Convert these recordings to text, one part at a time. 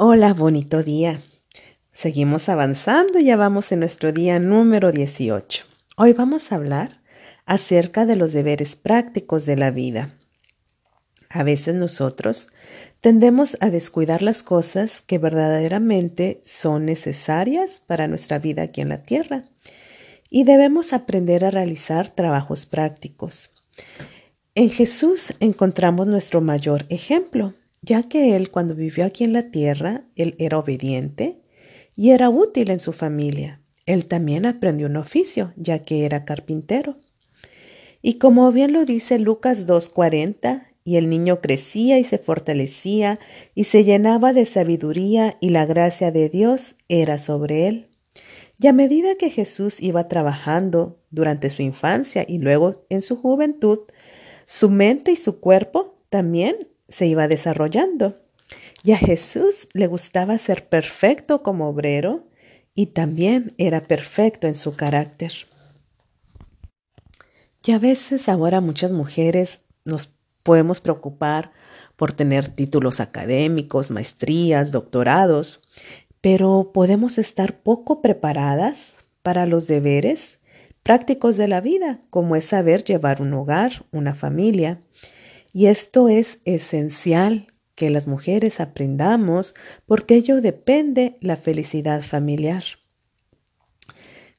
Hola, bonito día. Seguimos avanzando, ya vamos en nuestro día número 18. Hoy vamos a hablar acerca de los deberes prácticos de la vida. A veces nosotros tendemos a descuidar las cosas que verdaderamente son necesarias para nuestra vida aquí en la tierra y debemos aprender a realizar trabajos prácticos. En Jesús encontramos nuestro mayor ejemplo ya que él cuando vivió aquí en la tierra, él era obediente y era útil en su familia. Él también aprendió un oficio, ya que era carpintero. Y como bien lo dice Lucas 2.40, y el niño crecía y se fortalecía y se llenaba de sabiduría y la gracia de Dios era sobre él. Y a medida que Jesús iba trabajando durante su infancia y luego en su juventud, su mente y su cuerpo también se iba desarrollando. Y a Jesús le gustaba ser perfecto como obrero y también era perfecto en su carácter. Y a veces ahora muchas mujeres nos podemos preocupar por tener títulos académicos, maestrías, doctorados, pero podemos estar poco preparadas para los deberes prácticos de la vida, como es saber llevar un hogar, una familia, y esto es esencial que las mujeres aprendamos porque ello depende la felicidad familiar.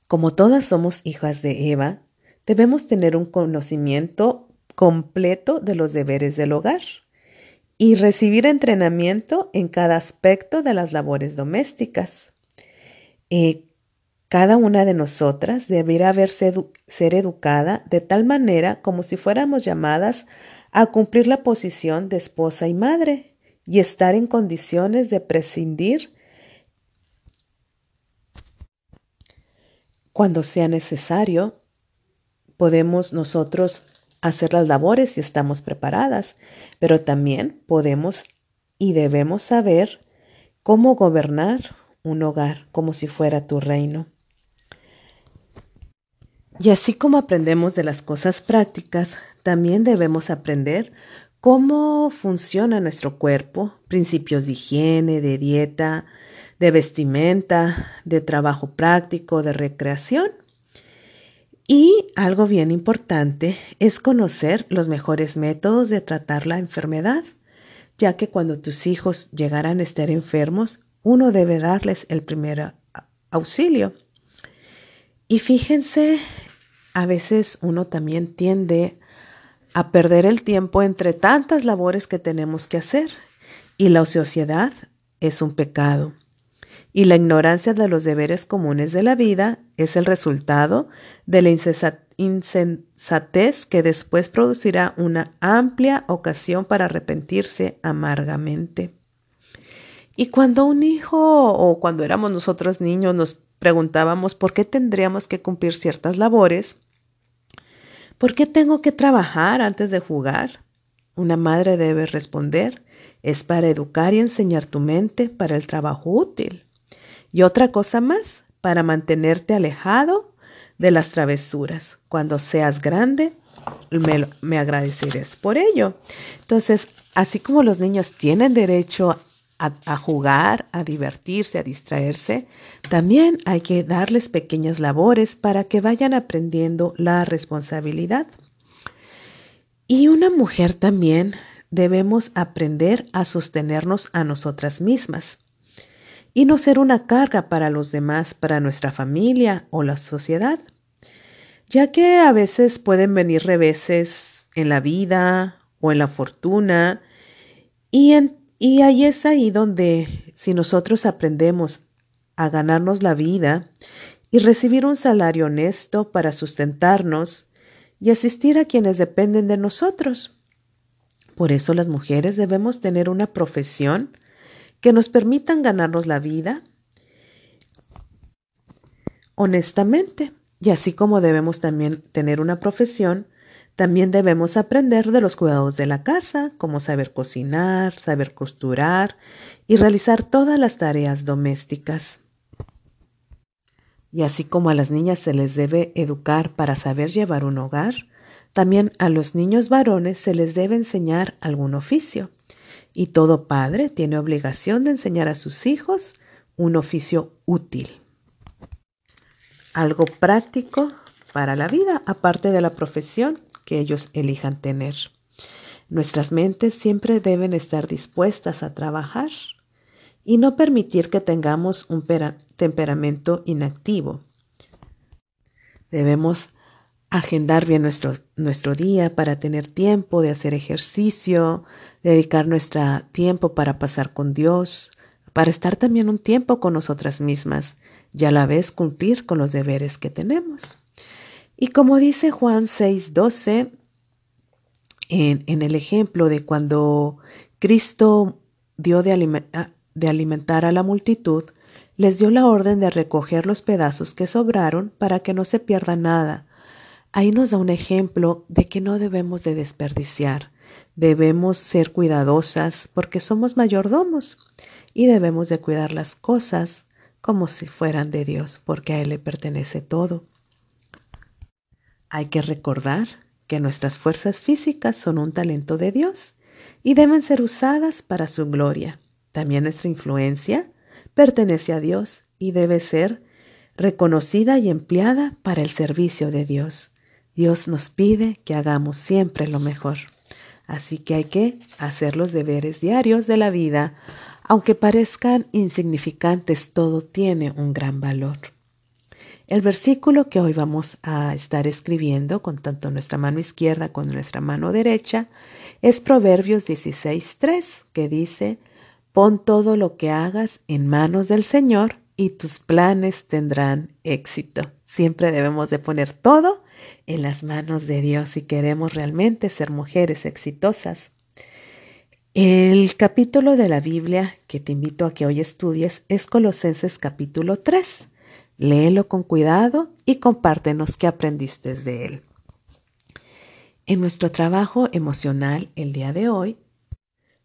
Como todas somos hijas de Eva, debemos tener un conocimiento completo de los deberes del hogar y recibir entrenamiento en cada aspecto de las labores domésticas. Eh, cada una de nosotras debería verse ser educada de tal manera como si fuéramos llamadas a cumplir la posición de esposa y madre y estar en condiciones de prescindir cuando sea necesario. Podemos nosotros hacer las labores si estamos preparadas, pero también podemos y debemos saber cómo gobernar un hogar como si fuera tu reino. Y así como aprendemos de las cosas prácticas, también debemos aprender cómo funciona nuestro cuerpo, principios de higiene, de dieta, de vestimenta, de trabajo práctico, de recreación. Y algo bien importante es conocer los mejores métodos de tratar la enfermedad, ya que cuando tus hijos llegaran a estar enfermos, uno debe darles el primer auxilio. Y fíjense, a veces uno también tiende a perder el tiempo entre tantas labores que tenemos que hacer. Y la ociosidad es un pecado. Y la ignorancia de los deberes comunes de la vida es el resultado de la insensatez que después producirá una amplia ocasión para arrepentirse amargamente. Y cuando un hijo o cuando éramos nosotros niños nos preguntábamos por qué tendríamos que cumplir ciertas labores, ¿Por qué tengo que trabajar antes de jugar? Una madre debe responder, es para educar y enseñar tu mente para el trabajo útil. Y otra cosa más, para mantenerte alejado de las travesuras. Cuando seas grande, me, me agradecerás por ello. Entonces, así como los niños tienen derecho a, jugar, a divertirse, a distraerse, también hay que darles pequeñas labores para que vayan aprendiendo la responsabilidad. Y una mujer también debemos aprender a sostenernos a nosotras mismas y no ser una carga para los demás, para nuestra familia o la sociedad, ya que a veces pueden venir reveses en la vida o en la fortuna y en y ahí es ahí donde si nosotros aprendemos a ganarnos la vida y recibir un salario honesto para sustentarnos y asistir a quienes dependen de nosotros. Por eso las mujeres debemos tener una profesión que nos permitan ganarnos la vida honestamente. Y así como debemos también tener una profesión también debemos aprender de los cuidados de la casa, como saber cocinar, saber costurar y realizar todas las tareas domésticas. Y así como a las niñas se les debe educar para saber llevar un hogar, también a los niños varones se les debe enseñar algún oficio. y todo padre tiene obligación de enseñar a sus hijos un oficio útil. Algo práctico para la vida, aparte de la profesión que ellos elijan tener. Nuestras mentes siempre deben estar dispuestas a trabajar y no permitir que tengamos un temperamento inactivo. Debemos agendar bien nuestro, nuestro día para tener tiempo de hacer ejercicio, dedicar nuestro tiempo para pasar con Dios, para estar también un tiempo con nosotras mismas y a la vez cumplir con los deberes que tenemos. Y como dice Juan 6:12, en, en, el ejemplo de cuando Cristo dio de, de alimentar a la multitud, les dio la orden de recoger los pedazos que sobraron para que no se pierda nada. Ahí nos da un ejemplo de que no debemos de desperdiciar, debemos ser cuidadosas porque somos mayordomos y debemos de cuidar las cosas como si fueran de Dios, porque a Él le pertenece todo. Hay que recordar que nuestras fuerzas físicas son un talento de Dios y deben ser usadas para su gloria. También nuestra influencia pertenece a Dios y debe ser reconocida y empleada para el servicio de Dios. Dios nos pide que hagamos siempre lo mejor. Así que hay que hacer los deberes diarios de la vida aunque parezcan insignificantes, todo tiene un gran valor. El versículo que hoy vamos a estar escribiendo con tanto nuestra mano izquierda como nuestra mano derecha es Proverbios 16.3, que dice, Pon todo lo que hagas en manos del Señor y tus planes tendrán éxito. Siempre debemos de poner todo en las manos de Dios si queremos realmente ser mujeres exitosas. El capítulo de la Biblia que te invito a que hoy estudies es Colosenses capítulo 3. Léelo con cuidado y compártenos qué aprendiste de él. En nuestro trabajo emocional el día de hoy,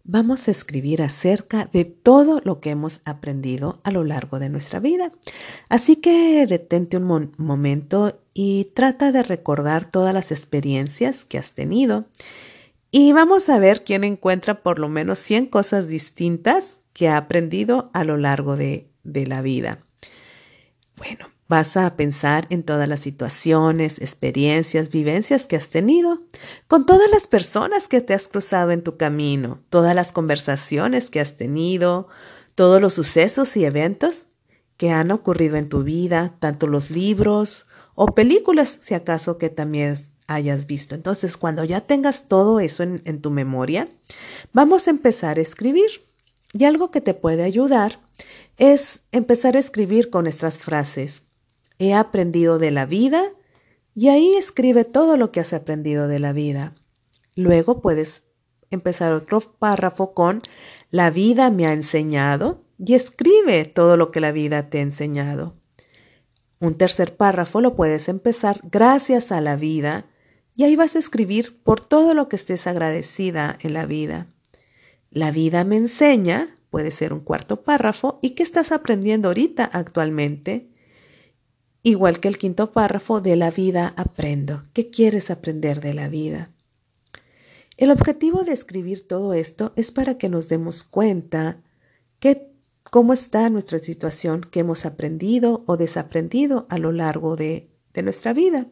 vamos a escribir acerca de todo lo que hemos aprendido a lo largo de nuestra vida. Así que detente un momento y trata de recordar todas las experiencias que has tenido y vamos a ver quién encuentra por lo menos 100 cosas distintas que ha aprendido a lo largo de, de la vida. Bueno, vas a pensar en todas las situaciones, experiencias, vivencias que has tenido, con todas las personas que te has cruzado en tu camino, todas las conversaciones que has tenido, todos los sucesos y eventos que han ocurrido en tu vida, tanto los libros o películas, si acaso que también hayas visto. Entonces, cuando ya tengas todo eso en, tu memoria, vamos a empezar a escribir. Y algo que te puede ayudar es empezar a escribir con nuestras frases. He aprendido de la vida y ahí escribe todo lo que has aprendido de la vida. Luego puedes empezar otro párrafo con la vida me ha enseñado y escribe todo lo que la vida te ha enseñado. Un tercer párrafo lo puedes empezar gracias a la vida y ahí vas a escribir por todo lo que estés agradecida en la vida. La vida me enseña, puede ser un cuarto párrafo, ¿y qué estás aprendiendo ahorita actualmente? Igual que el quinto párrafo, de la vida aprendo. ¿Qué quieres aprender de la vida? El objetivo de escribir todo esto es para que nos demos cuenta que cómo está nuestra situación que hemos aprendido o desaprendido a lo largo de, de nuestra vida.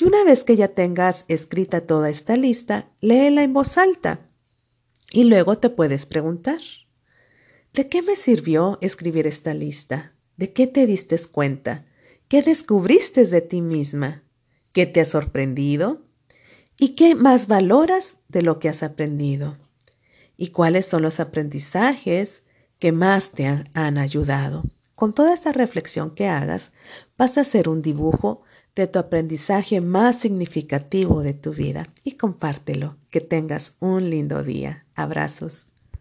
Y una vez que ya tengas escrita toda esta lista, léela en voz alta. Y luego te puedes preguntar, ¿de qué me sirvió escribir esta lista? ¿De qué te diste cuenta? ¿Qué descubriste de ti misma? ¿Qué te ha sorprendido? ¿Y qué más valoras de lo que has aprendido? ¿Y cuáles son los aprendizajes que más te han ayudado? Con toda esta reflexión que hagas, vas a hacer un dibujo de tu aprendizaje más significativo de tu vida y compártelo. Que tengas un lindo día. Abrazos.